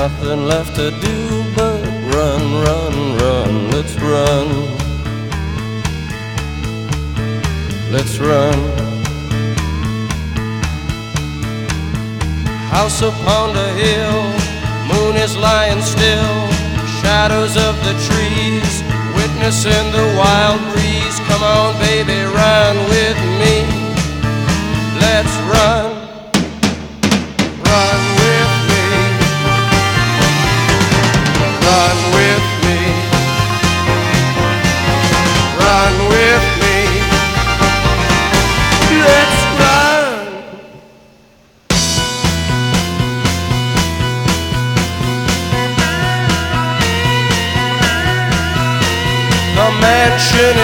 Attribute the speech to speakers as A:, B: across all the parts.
A: Nothing left to do but run, run, run. Let's run. Let's run. House upon the hill, moon is lying still. Shadows of the trees, witnessing the wild breeze. Come on, baby, run with me. Let's run.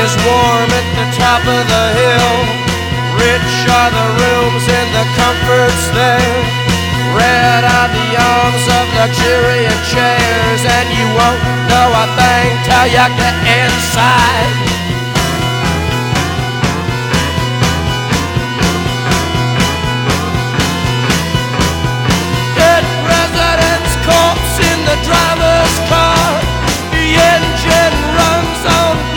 A: Is warm at the top of the hill. Rich are the rooms and the comforts there. Red are the arms of luxuriant chairs, and you won't know a thing till you get inside. Dead president's corpse in the driver's car. The engine runs on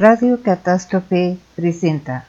B: Radio Catástrofe presenta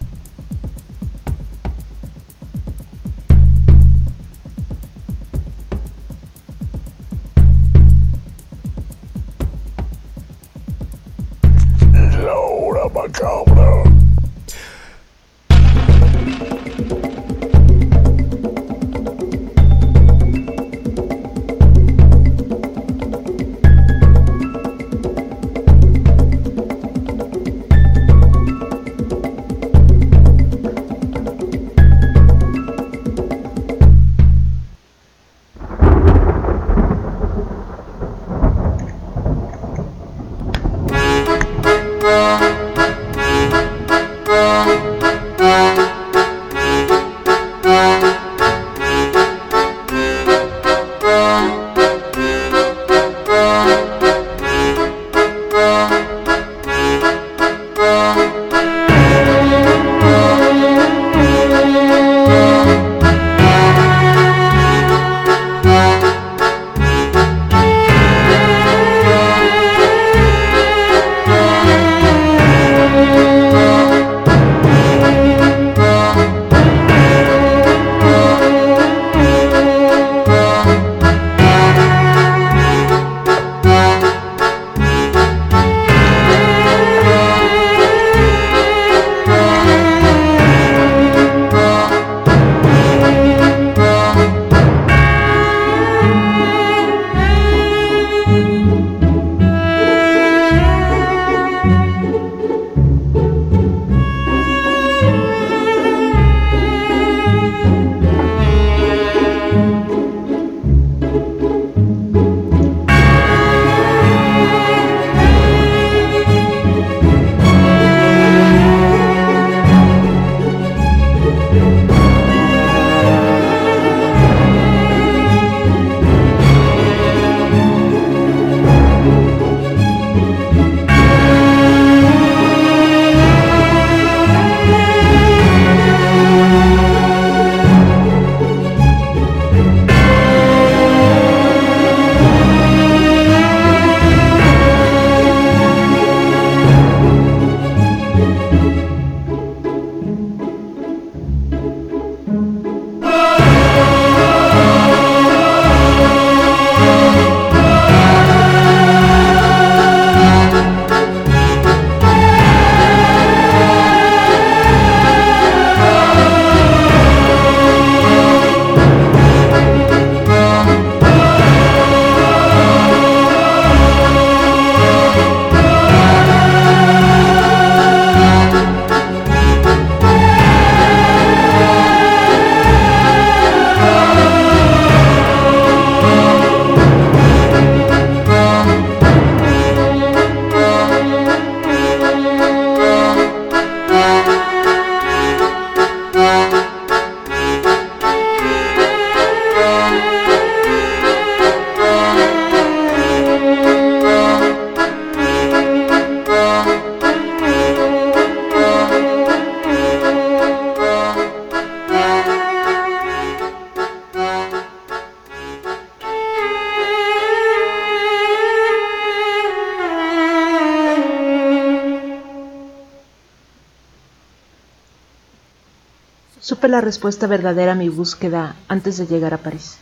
C: la respuesta verdadera a mi búsqueda antes de llegar a París.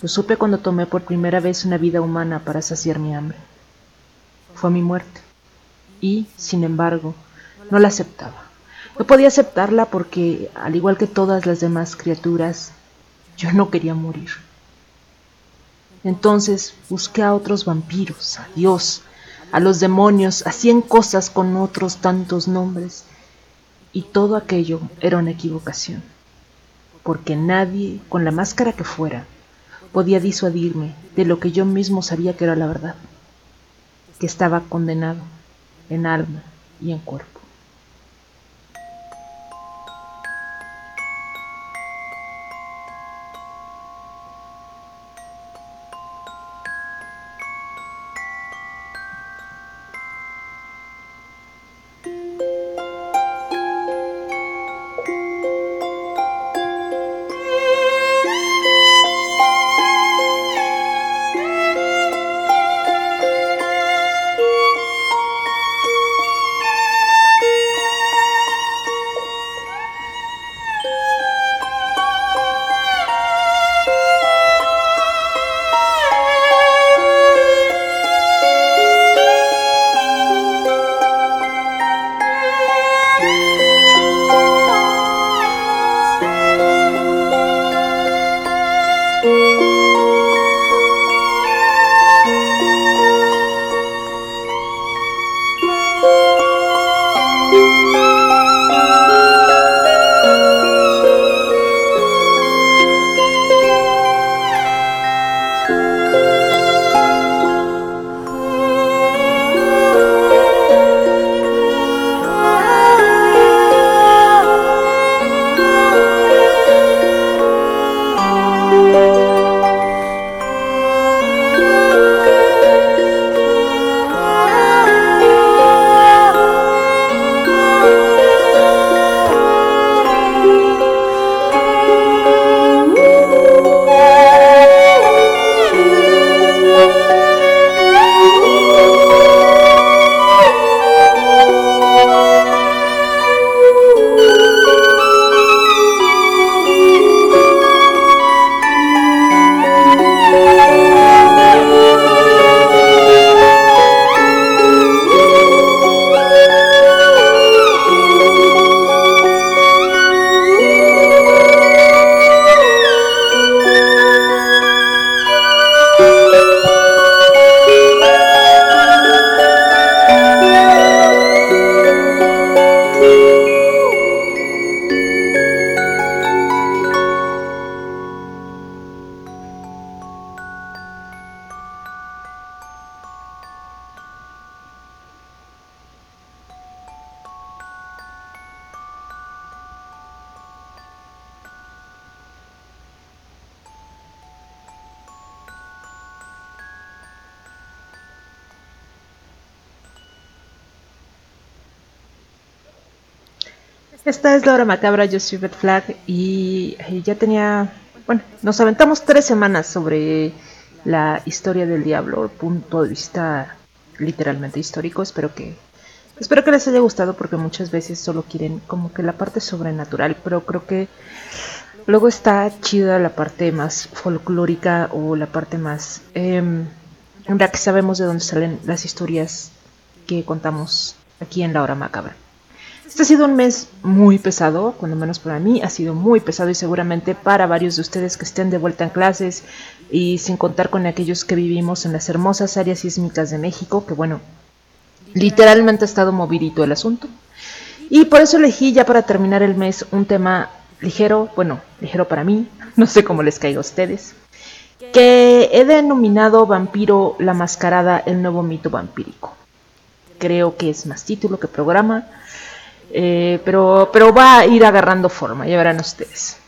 C: Lo supe cuando tomé por primera vez una vida humana para saciar mi hambre. Fue mi muerte. Y, sin embargo, no la aceptaba. No podía aceptarla porque, al igual que todas las demás criaturas, yo no quería morir. Entonces busqué a otros vampiros, a Dios, a los demonios, a cien cosas con otros tantos nombres, y todo aquello era una equivocación, porque nadie, con la máscara que fuera, podía disuadirme de lo que yo mismo sabía que era la verdad, que estaba condenado en alma y en cuerpo. Es Laura Macabra, yo soy Beth Flag y ya tenía, bueno, nos aventamos tres semanas sobre la historia del diablo, punto de vista literalmente histórico. Espero que espero que les haya gustado porque muchas veces solo quieren como que la parte sobrenatural, pero creo que luego está chida la parte más folclórica o la parte más eh, en la que sabemos de dónde salen las historias que contamos aquí en la hora macabra. Este ha sido un mes muy pesado, cuando menos para mí, ha sido muy pesado y seguramente para varios de ustedes que estén de vuelta en clases y sin contar con aquellos que vivimos en las hermosas áreas sísmicas de México, que bueno, literalmente ha estado movidito el asunto. Y por eso elegí ya para terminar el mes un tema ligero, bueno, ligero para mí, no sé cómo les caiga a ustedes, que he denominado Vampiro la Mascarada, el nuevo mito vampírico. Creo que es más título que programa eh, pero, pero va a ir agarrando forma, ya verán ustedes.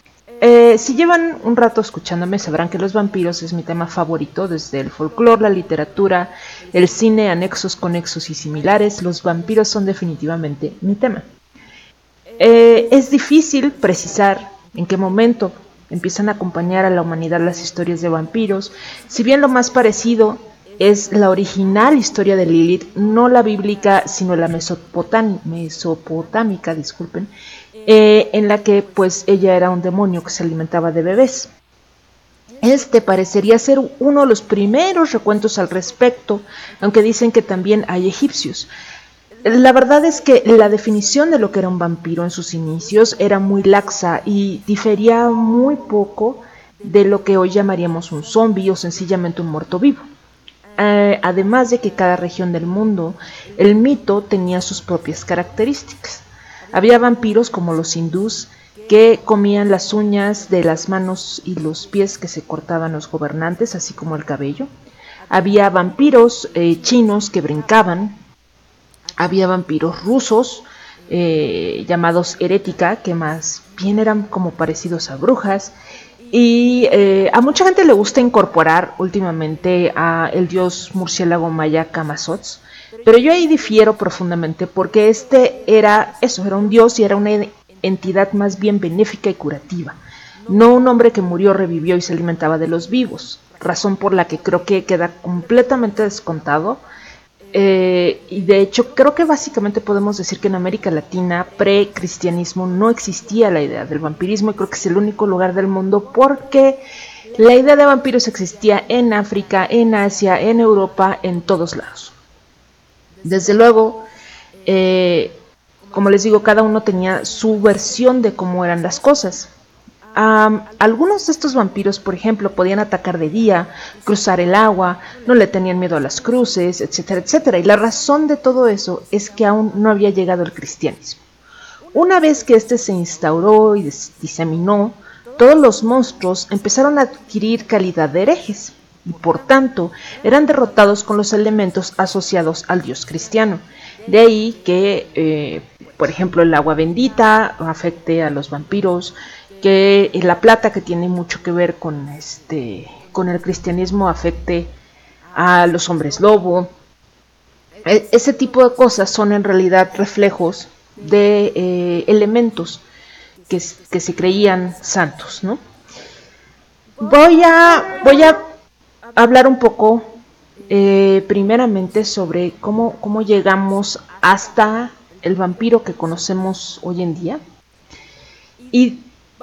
C: Eh, si llevan un rato escuchándome, sabrán que los vampiros es mi tema favorito, desde el folclore, la literatura, el cine, anexos, conexos y similares, los vampiros son definitivamente mi tema. Eh, es difícil precisar en qué momento empiezan a acompañar a la humanidad las historias de vampiros, si bien lo más parecido es la original historia de Lilith, no la bíblica, sino la mesopotámica, disculpen, eh, en la que pues ella era un demonio que se alimentaba de bebés. Este parecería ser uno de los primeros recuentos al respecto, aunque dicen que también hay egipcios. La verdad es que la definición de lo que era un vampiro en sus inicios era muy laxa y difería muy poco de lo que hoy llamaríamos un zombi o sencillamente un muerto vivo. Eh, además de que cada región del mundo, el mito tenía sus propias características. Había vampiros como los hindús que comían las uñas de las manos y los pies que se cortaban los gobernantes, así como el cabello. Había vampiros eh, chinos que brincaban. Había vampiros rusos eh, llamados herética, que más bien eran como parecidos a brujas. Y eh, a mucha gente le gusta incorporar últimamente a el dios murciélago maya Kamazots, pero yo ahí difiero profundamente porque este era eso, era un dios y era una entidad más bien benéfica y curativa, no un hombre que murió, revivió y se alimentaba de los vivos, razón por la que creo que queda completamente descontado eh, y de hecho creo que básicamente podemos decir que en América Latina pre-cristianismo no existía la idea del vampirismo y creo que es el único lugar del mundo porque la idea de vampiros existía en África, en Asia, en Europa, en todos lados. Desde luego, eh, como les digo, cada uno tenía su versión de cómo eran las cosas algunos de estos vampiros, por ejemplo, podían atacar de día, cruzar el agua, no le tenían miedo a las cruces, etcétera, etcétera. Y la razón de todo eso es que aún no había llegado el cristianismo. Una vez que este se instauró y diseminó, todos los monstruos empezaron a adquirir calidad de herejes y por tanto eran derrotados con los elementos asociados al dios cristiano. De ahí que, eh, por ejemplo, el agua bendita afecte a los vampiros, que la plata que tiene mucho que ver con este con el cristianismo afecte a los hombres lobo. E, ese tipo de cosas son en realidad reflejos de eh, elementos que, se creían santos, ¿no? Voy a, voy a hablar un poco eh, primeramente sobre cómo, cómo llegamos hasta el vampiro que conocemos hoy en día. Y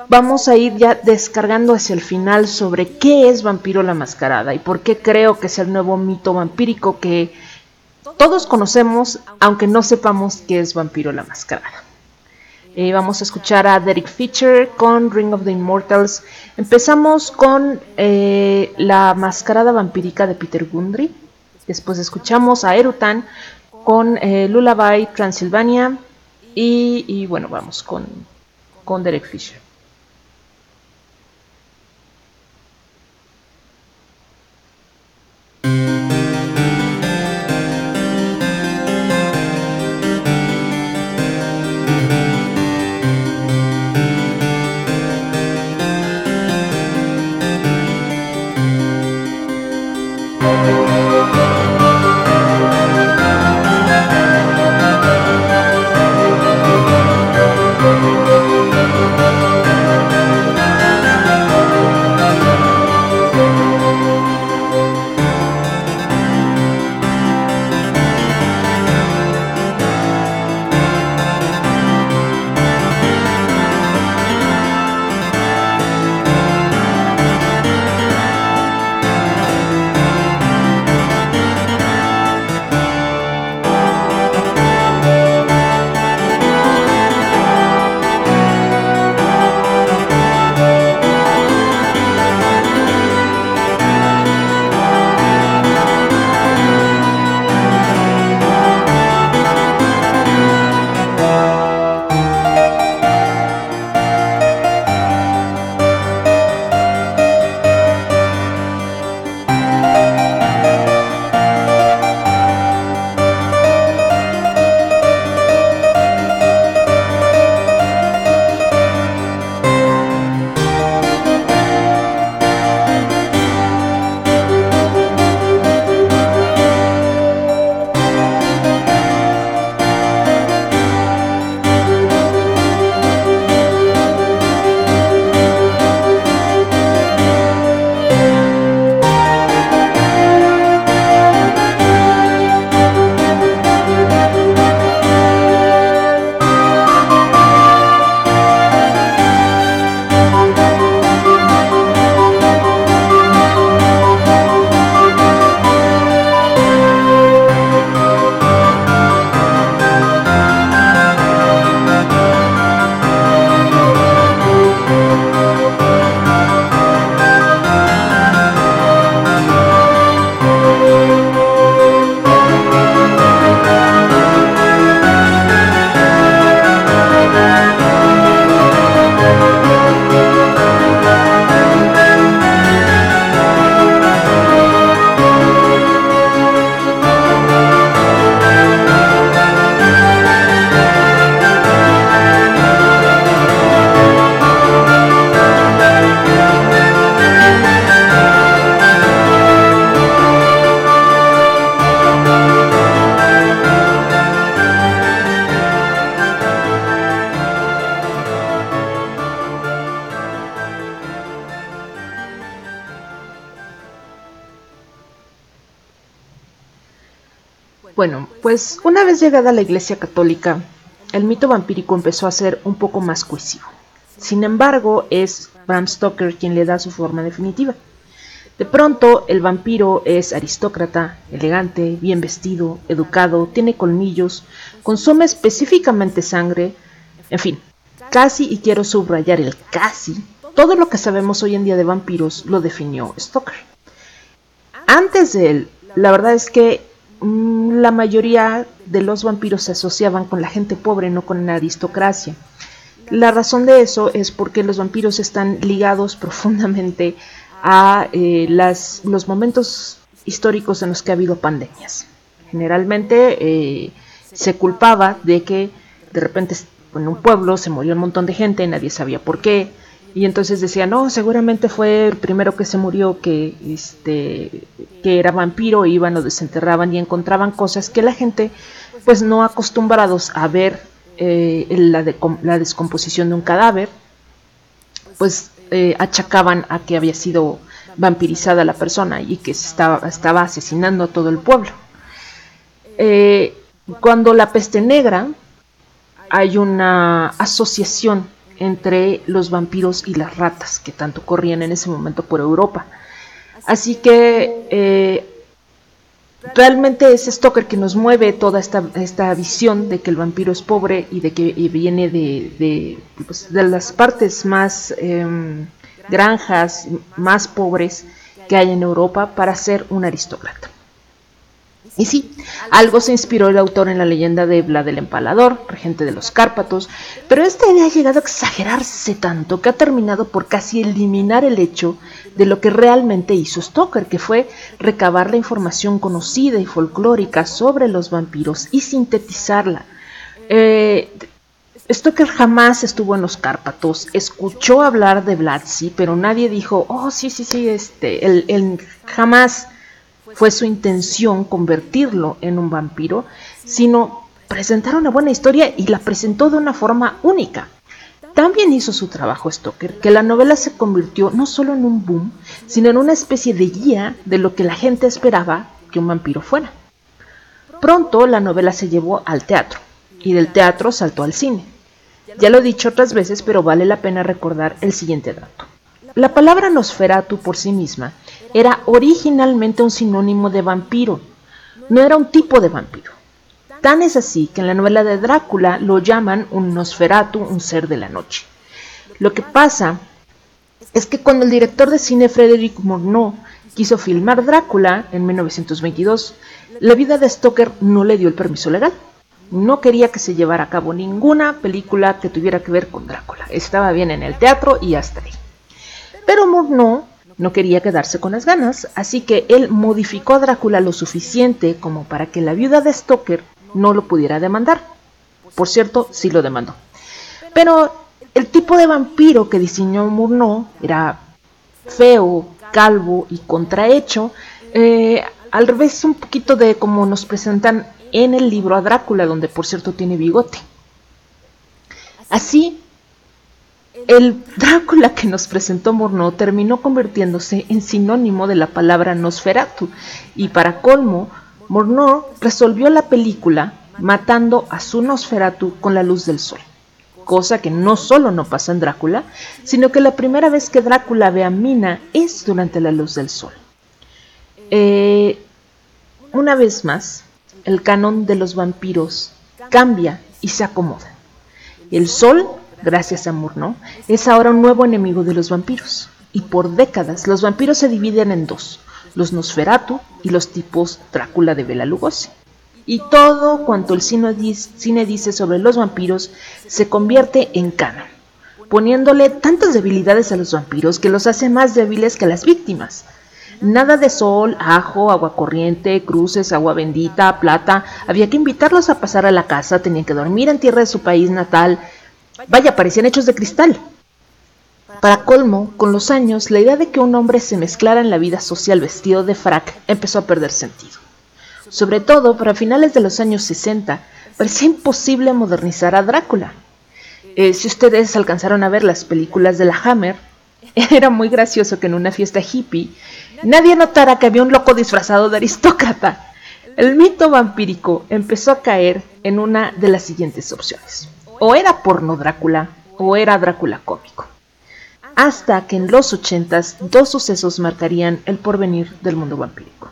C: vamos a ir ya descargando hacia el final sobre qué es Vampiro la Mascarada y por qué creo que es el nuevo mito vampírico que todos conocemos, aunque no sepamos qué es Vampiro la Mascarada. Eh, vamos a escuchar a Derek Fisher con Ring of the Immortals. Empezamos con eh, la mascarada vampírica de Peter Gundry. Después escuchamos a Erutan con eh, Lullaby Transylvania. Y, bueno, vamos con, con Derek Fisher. Pues una vez llegada a la Iglesia Católica, el mito vampírico empezó a ser un poco más cohesivo. Sin embargo, es Bram Stoker quien le da su forma definitiva. De pronto, el vampiro es aristócrata, elegante, bien vestido, educado, tiene colmillos, consume específicamente sangre, en fin, casi, y quiero subrayar el casi, todo lo que sabemos hoy en día de vampiros lo definió Stoker. Antes de él, la verdad es que la mayoría de los vampiros se asociaban con la gente pobre, no con la aristocracia. La razón de eso es porque los vampiros están ligados profundamente a eh, los momentos históricos en los que ha habido pandemias. Generalmente eh, se culpaba de que de repente en un pueblo se murió un montón de gente, nadie sabía por qué, y entonces decían, no, seguramente fue el primero que se murió que, este, que era vampiro, iban, lo desenterraban y encontraban cosas que la gente, pues no acostumbrados a ver eh, la, descomposición de un cadáver, pues eh, achacaban a que había sido vampirizada la persona y que estaba, estaba asesinando a todo el pueblo. Eh, cuando la peste negra hay una asociación entre los vampiros y las ratas que tanto corrían en ese momento por Europa. Así que eh, realmente es Stoker que nos mueve toda esta, esta, visión de que el vampiro es pobre y de que viene de, pues, de, las partes más em, granjas, más pobres que hay en Europa para ser un aristócrata. Y sí, algo se inspiró el autor en la leyenda de Vlad el Empalador, regente de los Cárpatos, pero esta idea ha llegado a exagerarse tanto que ha terminado por casi eliminar el hecho de lo que realmente hizo Stoker, que fue recabar la información conocida y folclórica sobre los vampiros y sintetizarla. Eh, Stoker jamás estuvo en los Cárpatos, escuchó hablar de Vlad, sí, pero nadie dijo, oh, sí, sí, sí, este, él jamás fue su intención convertirlo en un vampiro, sino presentar una buena historia y la presentó de una forma única. También hizo su trabajo Stoker, que la novela se convirtió no solo en un boom, sino en una especie de guía de lo que la gente esperaba que un vampiro fuera. Pronto la novela se llevó al teatro, y del teatro saltó al cine. Ya lo he dicho otras veces, pero vale la pena recordar el siguiente dato. La palabra Nosferatu por sí misma era originalmente un sinónimo de vampiro, no era un tipo de vampiro. Tan es así que en la novela de Drácula lo llaman un Nosferatu, un ser de la noche. Lo que pasa es que cuando el director de cine Frederick Morneau quiso filmar Drácula en 1922, la vida de Stoker no le dio el permiso legal. No quería que se llevara a cabo ninguna película que tuviera que ver con Drácula. Estaba bien en el teatro y hasta ahí. Pero Murnau no quería quedarse con las ganas, así que él modificó a Drácula lo suficiente como para que la viuda de Stoker no lo pudiera demandar. Por cierto, sí lo demandó. Pero el tipo de vampiro que diseñó Murnau era feo, calvo y contrahecho, eh, al revés un poquito de como nos presentan en el libro a Drácula, donde por cierto tiene bigote. Así el Drácula que nos presentó Morneau terminó convirtiéndose en sinónimo de la palabra Nosferatu, y para colmo, Morneau resolvió la película matando a su Nosferatu con la luz del sol, cosa que no solo no pasa en Drácula, sino que la primera vez que Drácula ve a Mina es durante la luz del sol. Eh, una vez más, el canon de los vampiros cambia y se acomoda. El sol gracias a Murnau, es ahora un nuevo enemigo de los vampiros. Y por décadas los vampiros se dividen en dos, los Nosferatu y los tipos Drácula de Bela Lugosi. Y todo cuanto el cine dice sobre los vampiros se convierte en canon, poniéndole tantas debilidades a los vampiros que los hace más débiles que las víctimas. Nada de sol, ajo, agua corriente, cruces, agua bendita, plata. Había que invitarlos a pasar a la casa, tenían que dormir en tierra de su país natal, Vaya, parecían hechos de cristal. Para colmo, con los años, la idea de que un hombre se mezclara en la vida social vestido de frac empezó a perder sentido. Sobre todo, para finales de los años 60, parecía imposible modernizar a Drácula. Eh, si ustedes alcanzaron a ver las películas de la Hammer, era muy gracioso que en una fiesta hippie nadie notara que había un loco disfrazado de aristócrata. El mito vampírico empezó a caer en una de las siguientes opciones. O era porno Drácula o era Drácula cómico. Hasta que en los ochentas dos sucesos marcarían el porvenir del mundo vampírico.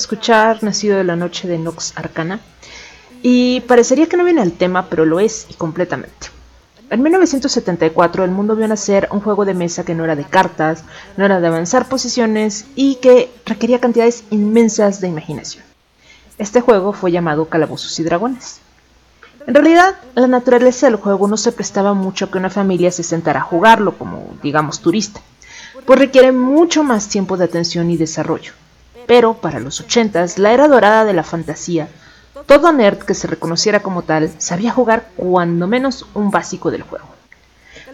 C: Escuchar Nacido de la Noche de Nox Arcana. Y parecería que no viene al tema, pero lo es y completamente. En 1974 el mundo vio nacer un juego de mesa que no era de cartas, no era de avanzar posiciones y que requería cantidades inmensas de imaginación. Este juego fue llamado Calabozos y Dragones. En realidad, la naturaleza del juego no se prestaba mucho a que una familia se sentara a jugarlo como, digamos, turista, pues requiere mucho más tiempo de atención y desarrollo. Pero para los ochentas, la era dorada de la fantasía, todo nerd que se reconociera como tal sabía jugar cuando menos un básico del juego.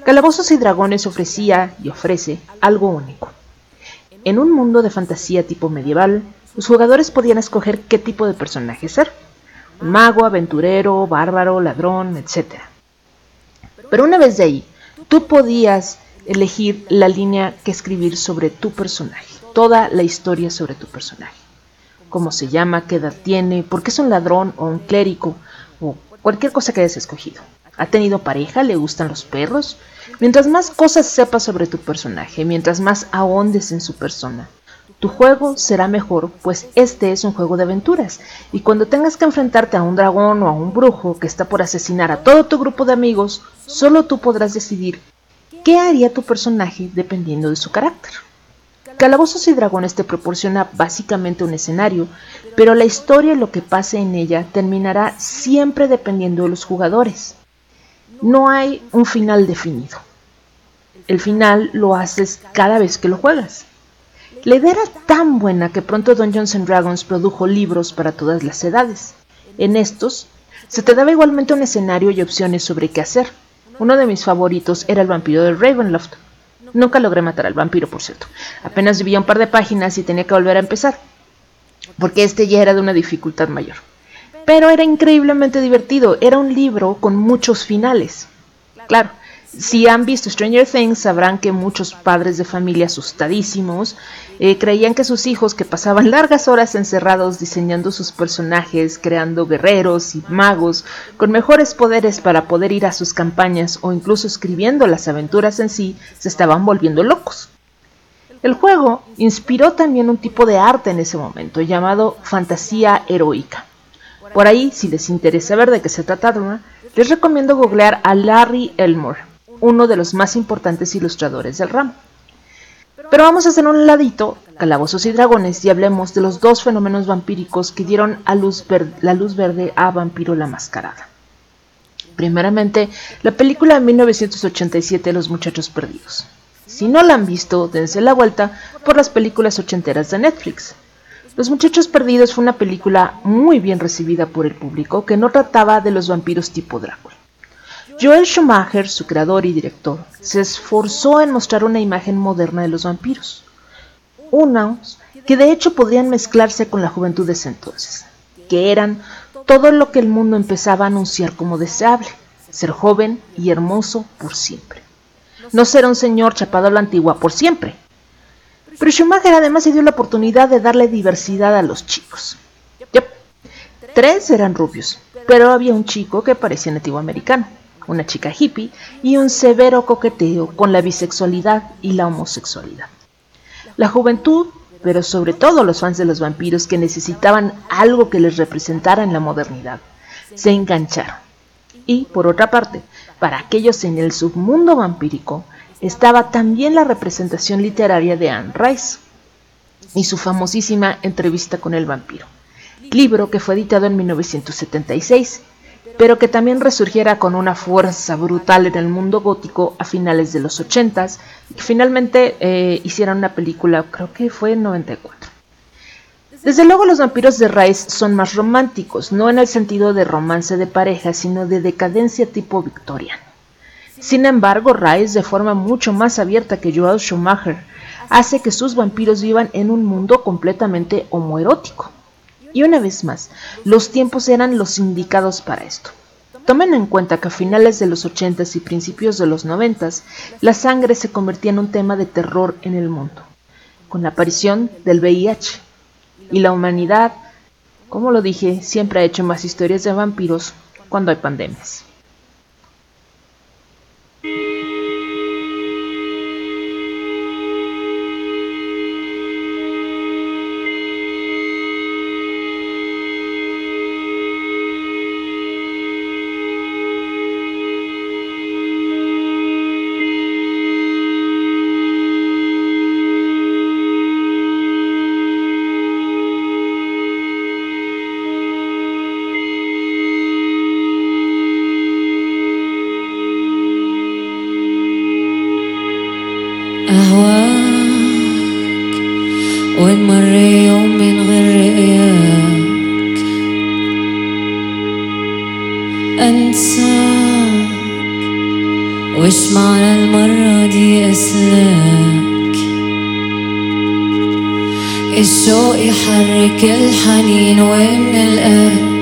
C: Calabozos y Dragones ofrecía y ofrece algo único. En un mundo de fantasía tipo medieval, los jugadores podían escoger qué tipo de personaje ser. Mago, aventurero, bárbaro, ladrón, etc. Pero una vez de ahí, tú podías elegir la línea que escribir sobre tu personaje toda la historia sobre tu personaje. Cómo se llama, qué edad tiene, por qué es un ladrón o un clérigo, o cualquier cosa que hayas escogido. ¿Ha tenido pareja? ¿Le gustan los perros? Mientras más cosas sepas sobre tu personaje, mientras más ahondes en su persona, Tu juego será mejor, pues este es un juego de aventuras, y cuando tengas que enfrentarte a un dragón o a un brujo que está por asesinar a todo tu grupo de amigos, solo tú podrás decidir qué haría tu personaje dependiendo de su carácter. Calabozos y Dragones te proporciona básicamente un escenario, pero la historia y lo que pase en ella terminará siempre dependiendo de los jugadores. No hay un final definido. El final lo haces cada vez que lo juegas. La idea era tan buena que pronto Dungeons Dragons produjo libros para todas las edades. En estos, se te daba igualmente un escenario y opciones sobre qué hacer. Uno de mis favoritos era el vampiro de Ravenloft, Nunca logré matar al vampiro, por cierto. Apenas vivía un par de páginas y tenía que volver a empezar, porque este ya era de una dificultad mayor. Pero era increíblemente divertido, era un libro con muchos finales. Claro, si han visto Stranger Things sabrán que muchos padres de familia asustadísimos eh, creían que sus hijos que pasaban largas horas encerrados diseñando sus personajes, creando guerreros y magos con mejores poderes para poder ir a sus campañas o incluso escribiendo las aventuras en sí, se estaban volviendo locos. El juego inspiró también un tipo de arte en ese momento llamado fantasía heroica. Por ahí, si les interesa ver de qué se trata, les recomiendo googlear a Larry Elmore uno de los más importantes ilustradores del ramo. Pero vamos a hacer un ladito, Calabozos y Dragones, y hablemos de los dos fenómenos vampíricos que dieron la luz verde a Vampiro la Mascarada. Primeramente, la película de 1987 Los Muchachos Perdidos. Si no la han visto, dense la vuelta por las películas ochenteras de Netflix. Los Muchachos Perdidos fue una película muy bien recibida por el público que no trataba de los vampiros tipo Drácula. Joel Schumacher, su creador y director, se esforzó en mostrar una imagen moderna de los vampiros, unos que de hecho podrían mezclarse con la juventud de ese entonces, que eran todo lo que el mundo empezaba a anunciar como deseable, ser joven y hermoso por siempre. No ser un señor chapado a la antigua por siempre. Pero Schumacher además se dio la oportunidad de darle diversidad a los chicos. Tres eran rubios, pero había un chico que parecía nativo americano una chica hippie y un severo coqueteo con la bisexualidad y la homosexualidad. La juventud, pero sobre todo los fans de los vampiros que necesitaban algo que les representara en la modernidad, se engancharon. Y, por otra parte, para aquellos en el submundo vampírico, estaba también la representación literaria de Anne Rice y su famosísima Entrevista con el vampiro, libro que fue editado en 1976 pero que también resurgiera con una fuerza brutal en el mundo gótico a finales de los 80 y finalmente eh, hicieron una película, creo que fue en 94. Desde luego los vampiros de Rice son más románticos, no en el sentido de romance de pareja, sino de decadencia tipo victoriano. Sin embargo, Rice, de forma mucho más abierta que Joel Schumacher, hace que sus vampiros vivan en un mundo completamente homoerótico. Y una vez más, los tiempos eran los indicados para esto. Tomen en cuenta que a finales de los 80s y principios de los 90s, la sangre se convertía en un tema de terror en el mundo, con la aparición del VIH. Y la humanidad, como lo dije, siempre ha hecho más historias de vampiros cuando hay pandemias.
D: يحرك الحنين ومن القلب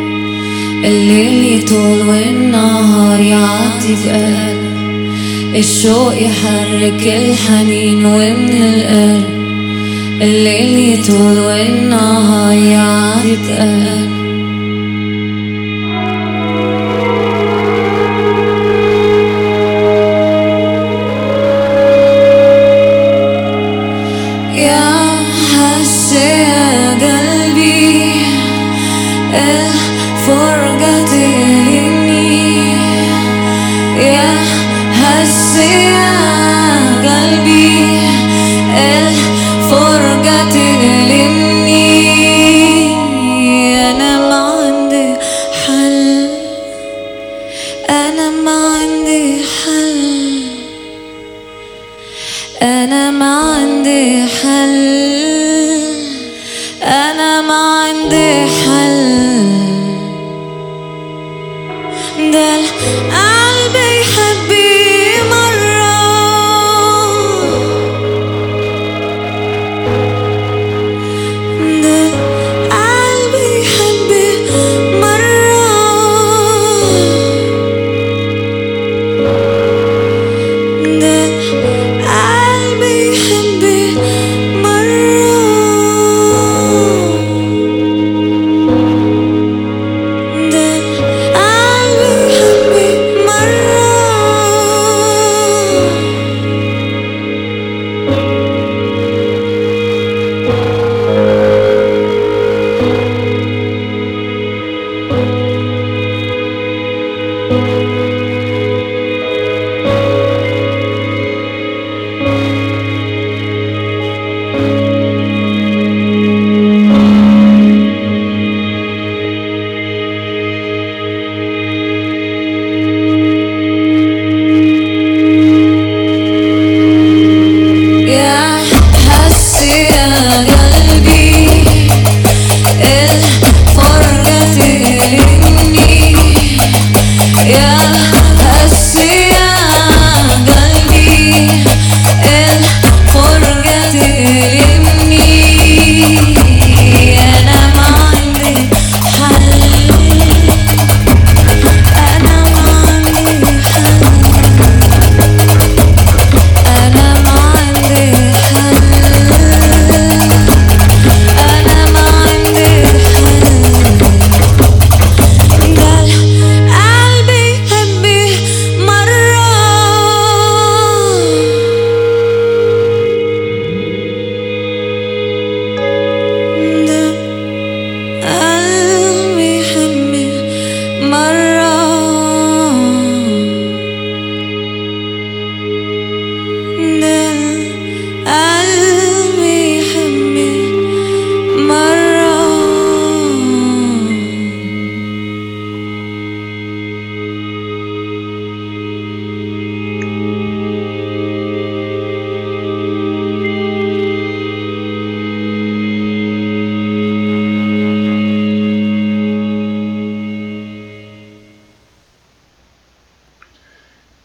D: الليل يطول والنهار يعاتب قلب الشوق يحرك الحنين ومن القلب الليل يطول والنهار يعاتب قلب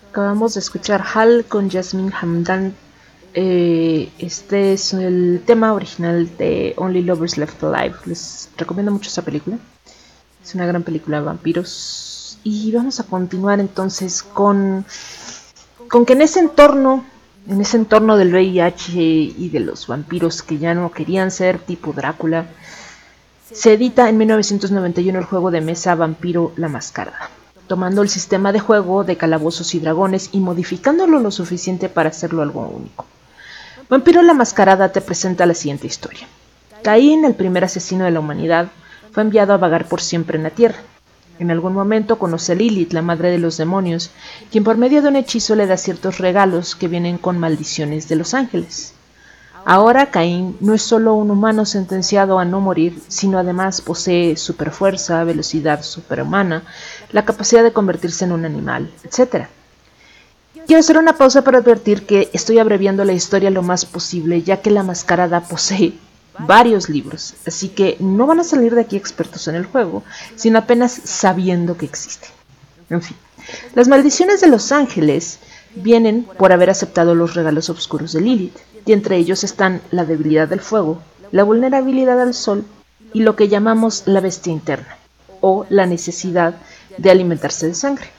C: Acabamos de escuchar Hal con Jasmine Hamdan. Eh, este es el tema original de Only Lovers Left Alive. Les recomiendo mucho esa película. Es una gran película de vampiros. Y vamos a continuar entonces con, con que en ese entorno, en ese entorno del VIH y de los vampiros que ya no querían ser tipo Drácula, se edita en 1991 el juego de mesa Vampiro la Mascarada tomando el sistema de juego de calabozos y dragones y modificándolo lo suficiente para hacerlo algo único. Vampiro la Mascarada te presenta la siguiente historia. Caín, el primer asesino de la humanidad, fue enviado a vagar por siempre en la Tierra. En algún momento conoce a Lilith, la madre de los demonios, quien por medio de un hechizo le da ciertos regalos que vienen con maldiciones de los ángeles. Ahora Caín no es solo un humano sentenciado a no morir, sino además posee superfuerza, velocidad superhumana, la capacidad de convertirse en un animal, etc. Quiero hacer una pausa para advertir que estoy abreviando la historia lo más posible, ya que la mascarada posee varios libros, así que no van a salir de aquí expertos en el juego, sino apenas sabiendo que existe. En fin, las maldiciones de los ángeles vienen por haber aceptado los regalos oscuros de Lilith, y entre ellos están la debilidad del fuego, la vulnerabilidad al sol y lo que llamamos la bestia interna, o la necesidad de alimentarse de sangre.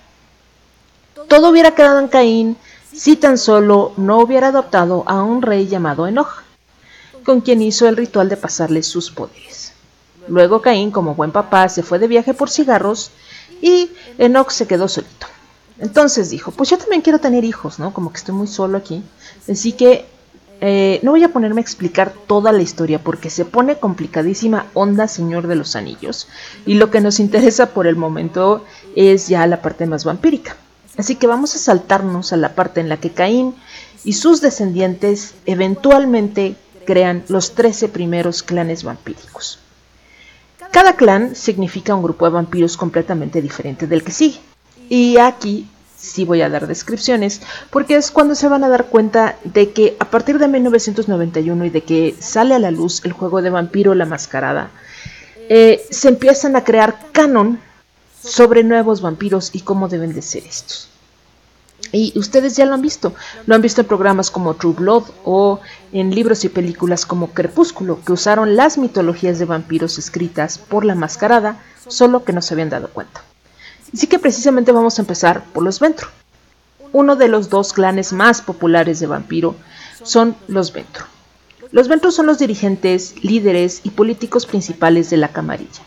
C: Todo hubiera quedado en Caín si tan solo no hubiera adoptado a un rey llamado Enoch, con quien hizo el ritual de pasarle sus poderes. Luego Caín, como buen papá, se fue de viaje por cigarros y Enoch se quedó solito. Entonces dijo, pues yo también quiero tener hijos, ¿no? Como que estoy muy solo aquí. Así que eh, no voy a ponerme a explicar toda la historia porque se pone complicadísima onda Señor de los Anillos. Y lo que nos interesa por el momento es ya la parte más vampírica. Así que vamos a saltarnos a la parte en la que Caín y sus descendientes eventualmente crean los 13 primeros clanes vampíricos. Cada clan significa un grupo de vampiros completamente diferente del que sigue. Y aquí sí voy a dar descripciones, porque es cuando se van a dar cuenta de que a partir de 1991 y de que sale a la luz el juego de vampiro La Mascarada, eh, se empiezan a crear canon sobre nuevos vampiros y cómo deben de ser estos. Y ustedes ya lo han visto, lo han visto en programas como True Blood o en libros y películas como Crepúsculo, que usaron las mitologías de vampiros escritas por la mascarada, solo que no se habían dado cuenta. Así que precisamente vamos a empezar por los Ventru. Uno de los dos clanes más populares de vampiro son los Ventru. Los Ventru son los dirigentes, líderes y políticos principales de la camarilla,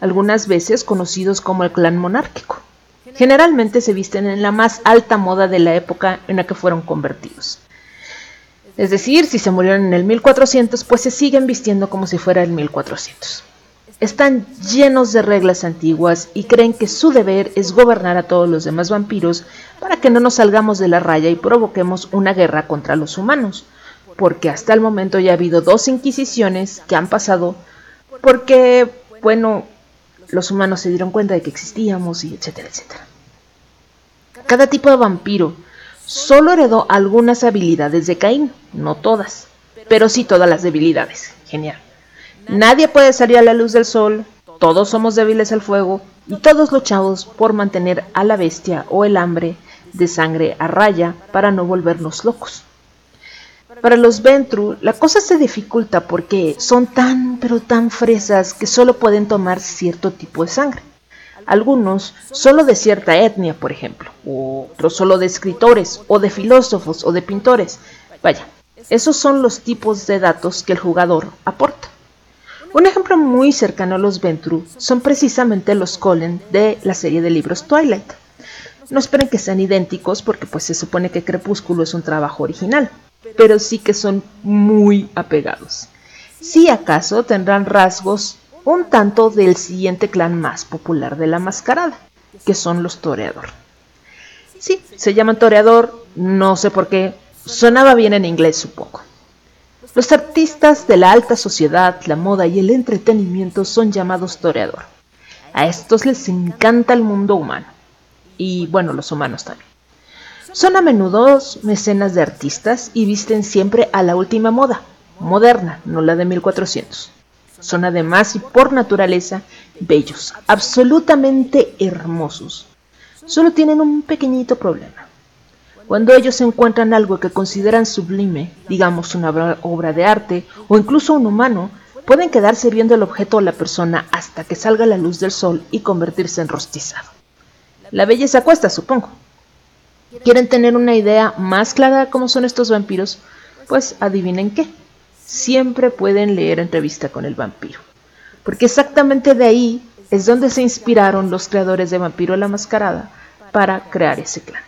C: algunas veces conocidos como el clan monárquico. Generalmente se visten en la más alta moda de la época en la que fueron convertidos. Es decir, si se murieron en el 1400, pues se siguen vistiendo como si fuera el 1400. Están llenos de reglas antiguas y creen que su deber es gobernar a todos los demás vampiros para que no nos salgamos de la raya y provoquemos una guerra contra los humanos, porque hasta el momento ya ha habido dos inquisiciones que han pasado porque, bueno, los humanos se dieron cuenta de que existíamos y etcétera, etcétera. Cada tipo de vampiro solo heredó algunas habilidades de Caín, no todas, pero sí todas las debilidades. Genial. Nadie puede salir a la luz del sol, todos somos débiles al fuego y todos luchamos por mantener a la bestia o el hambre de sangre a raya para no volvernos locos. Para los Ventru la cosa se dificulta porque son tan pero tan fresas que solo pueden tomar cierto tipo de sangre. Algunos solo de cierta etnia, por ejemplo, otros solo de escritores o de filósofos o de pintores. Vaya, esos son los tipos de datos que el jugador aporta. Un ejemplo muy cercano a los Ventru son precisamente los Colen de la serie de libros Twilight. No esperen que sean idénticos porque pues se supone que Crepúsculo es un trabajo original, pero sí que son muy apegados. Si acaso tendrán rasgos un tanto del siguiente clan más popular de la mascarada, que son los Toreador. Sí, se llaman Toreador, no sé por qué, sonaba bien en inglés supongo. Los artistas de la alta sociedad, la moda y el entretenimiento son llamados toreador. A estos les encanta el mundo humano. Y bueno, los humanos también. Son a menudo mecenas de artistas y visten siempre a la última moda, moderna, no la de 1400. Son además y por naturaleza bellos, absolutamente hermosos. Solo tienen un pequeñito problema. Cuando ellos encuentran algo que consideran sublime, digamos una obra de arte o incluso un humano, pueden quedarse viendo el objeto o la persona hasta que salga la luz del sol y convertirse en rostizado. La belleza cuesta, supongo. ¿Quieren tener una idea más clara de cómo son estos vampiros? Pues adivinen qué. Siempre pueden leer entrevista con el vampiro. Porque exactamente de ahí es donde se inspiraron los creadores de Vampiro la Mascarada para crear ese clan.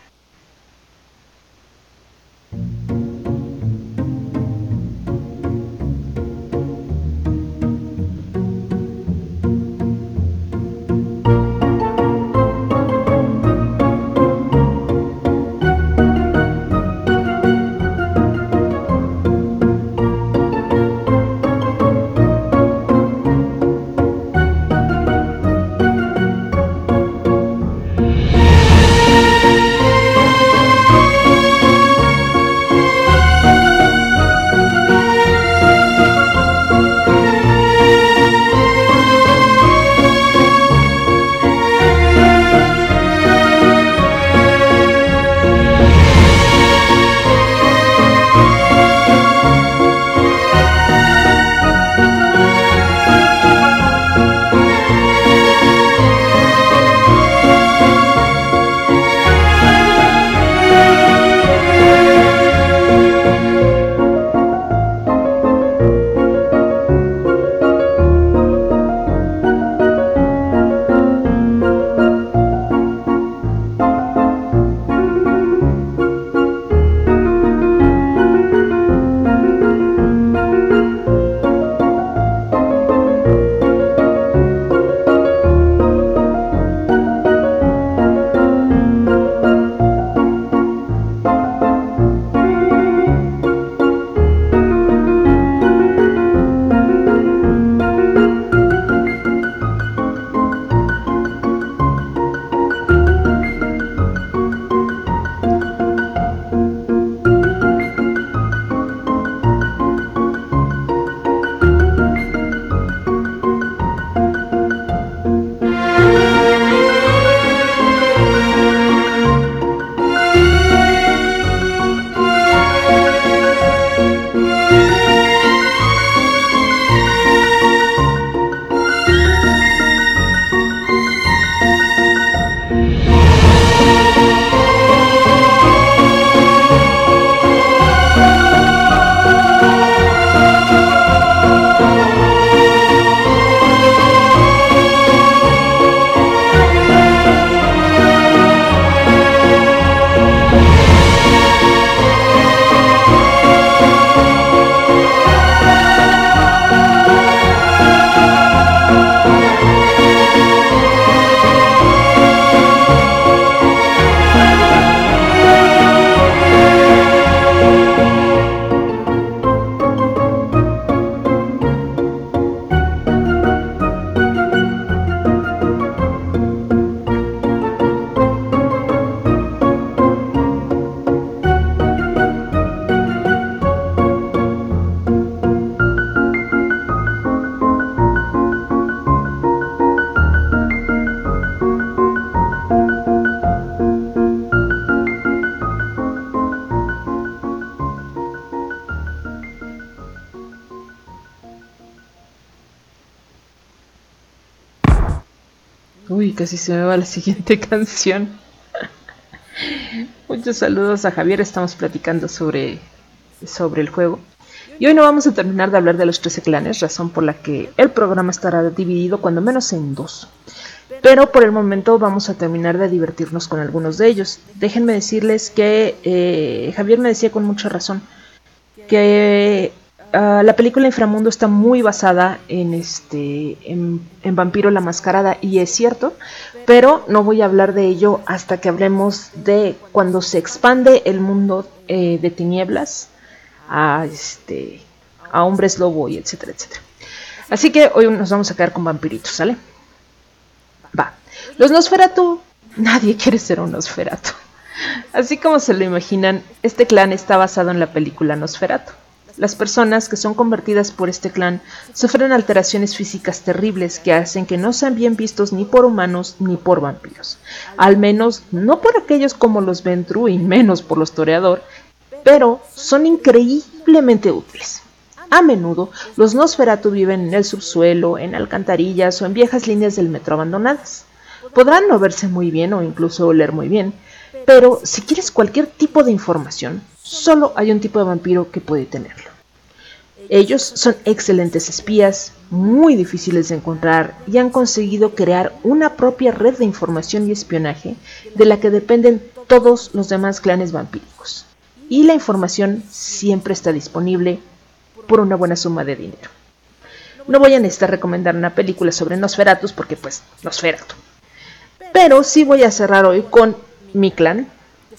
C: Casi se me va la siguiente canción. Muchos saludos a Javier, estamos platicando sobre, sobre el juego. Y hoy no vamos a terminar de hablar de los 13 clanes, razón por la que el programa estará dividido cuando menos en dos. Pero por el momento vamos a terminar de divertirnos con algunos de ellos. Déjenme decirles que eh, Javier me decía con mucha razón que uh, la película Inframundo está muy basada en este en, en, Vampiro la Mascarada y es cierto, pero no voy a hablar de ello hasta que hablemos de cuando se expande el mundo eh, de tinieblas a este a hombres lobo y etcétera, etcétera. Así que hoy nos vamos a quedar con vampiritos, ¿sale? Va. Los Nosferatu, nadie quiere ser un Nosferatu. Así como se lo imaginan, este clan está basado en la película Nosferatu. Las personas que son convertidas por este clan sufren alteraciones físicas terribles que hacen que no sean bien vistos ni por humanos ni por vampiros. Al menos no por aquellos como los Ventru y menos por los Toreador, pero son increíblemente útiles. A menudo, los Nosferatu viven en el subsuelo, en alcantarillas o en viejas líneas del metro abandonadas. Podrán no verse muy bien o incluso oler muy bien, pero si quieres cualquier tipo de información, solo hay un tipo de vampiro que puede tenerlo. Ellos son excelentes espías, muy difíciles de encontrar y han conseguido crear una propia red de información y espionaje de la que dependen todos los demás clanes vampíricos y la información siempre está disponible por una buena suma de dinero. No voy a necesitar recomendar una película sobre Nosferatus porque pues Nosferatu. Pero sí voy a cerrar hoy con mi clan,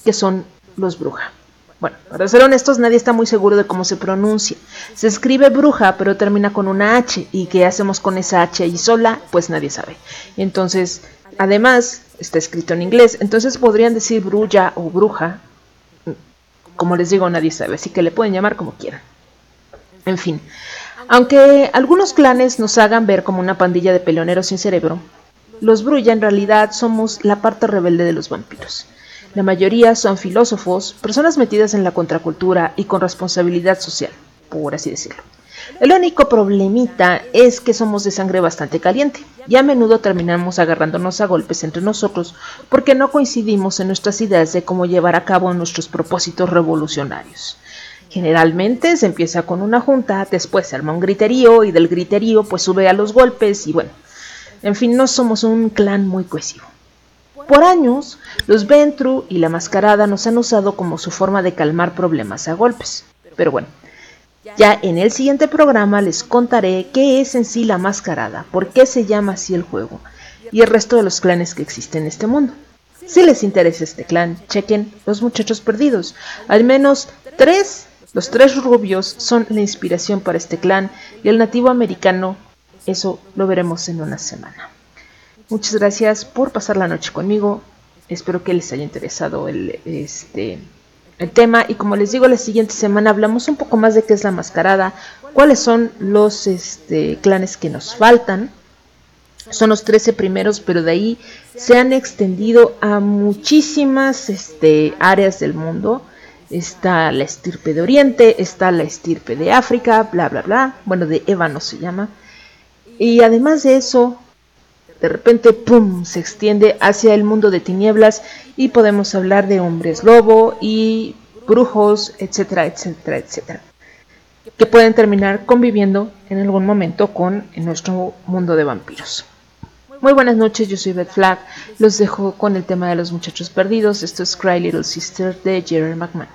C: que son los Bruja. Bueno, para ser honestos, nadie está muy seguro de cómo se pronuncia. Se escribe bruja, pero termina con una H. ¿Y qué hacemos con esa H ahí sola? Pues nadie sabe. Entonces, además, está escrito en inglés. Entonces podrían decir brulla o bruja, como les digo, nadie sabe, así que le pueden llamar como quieran. En fin, aunque algunos clanes nos hagan ver como una pandilla de peleoneros sin cerebro, los Brulla en realidad somos la parte rebelde de los vampiros. La mayoría son filósofos, personas metidas en la contracultura y con responsabilidad social, por así decirlo. El único problemita es que somos de sangre bastante caliente y a menudo terminamos agarrándonos a golpes entre nosotros porque no coincidimos en nuestras ideas de cómo llevar a cabo nuestros propósitos revolucionarios. Generalmente se empieza con una junta, después se arma un griterío y del griterío pues sube a los golpes y bueno, en fin, no somos un clan muy cohesivo. Por años, los Ventru y la Mascarada nos han usado como su forma de calmar problemas a golpes. Pero bueno, ya en el siguiente programa les contaré qué es en sí la mascarada, por qué se llama así el juego y el resto de los clanes que existen en este mundo. Si les interesa este clan, chequen Los Muchachos Perdidos. Al menos tres, los tres rubios son la inspiración para este clan y el nativo americano, eso lo veremos en una semana. Muchas gracias por pasar la noche conmigo. Espero que les haya interesado el, este, el tema y como les digo la siguiente semana hablamos un poco más de qué es la mascarada, cuáles son los este, clanes que nos faltan. Son los 13 primeros, pero de ahí se han extendido a muchísimas este, áreas del mundo. Está la estirpe de Oriente, está la estirpe de África, bla, bla, bla. Bueno, de ébano se llama. Y además de eso, de repente, ¡pum!, se extiende hacia el mundo de tinieblas y podemos hablar de hombres lobo y brujos, etcétera, etcétera, etcétera, que pueden terminar conviviendo en algún momento con nuestro mundo de vampiros. Muy buenas noches, yo soy Beth Flag, los dejo con el tema de los muchachos perdidos, esto es Cry Little Sister de Jerry McMahon.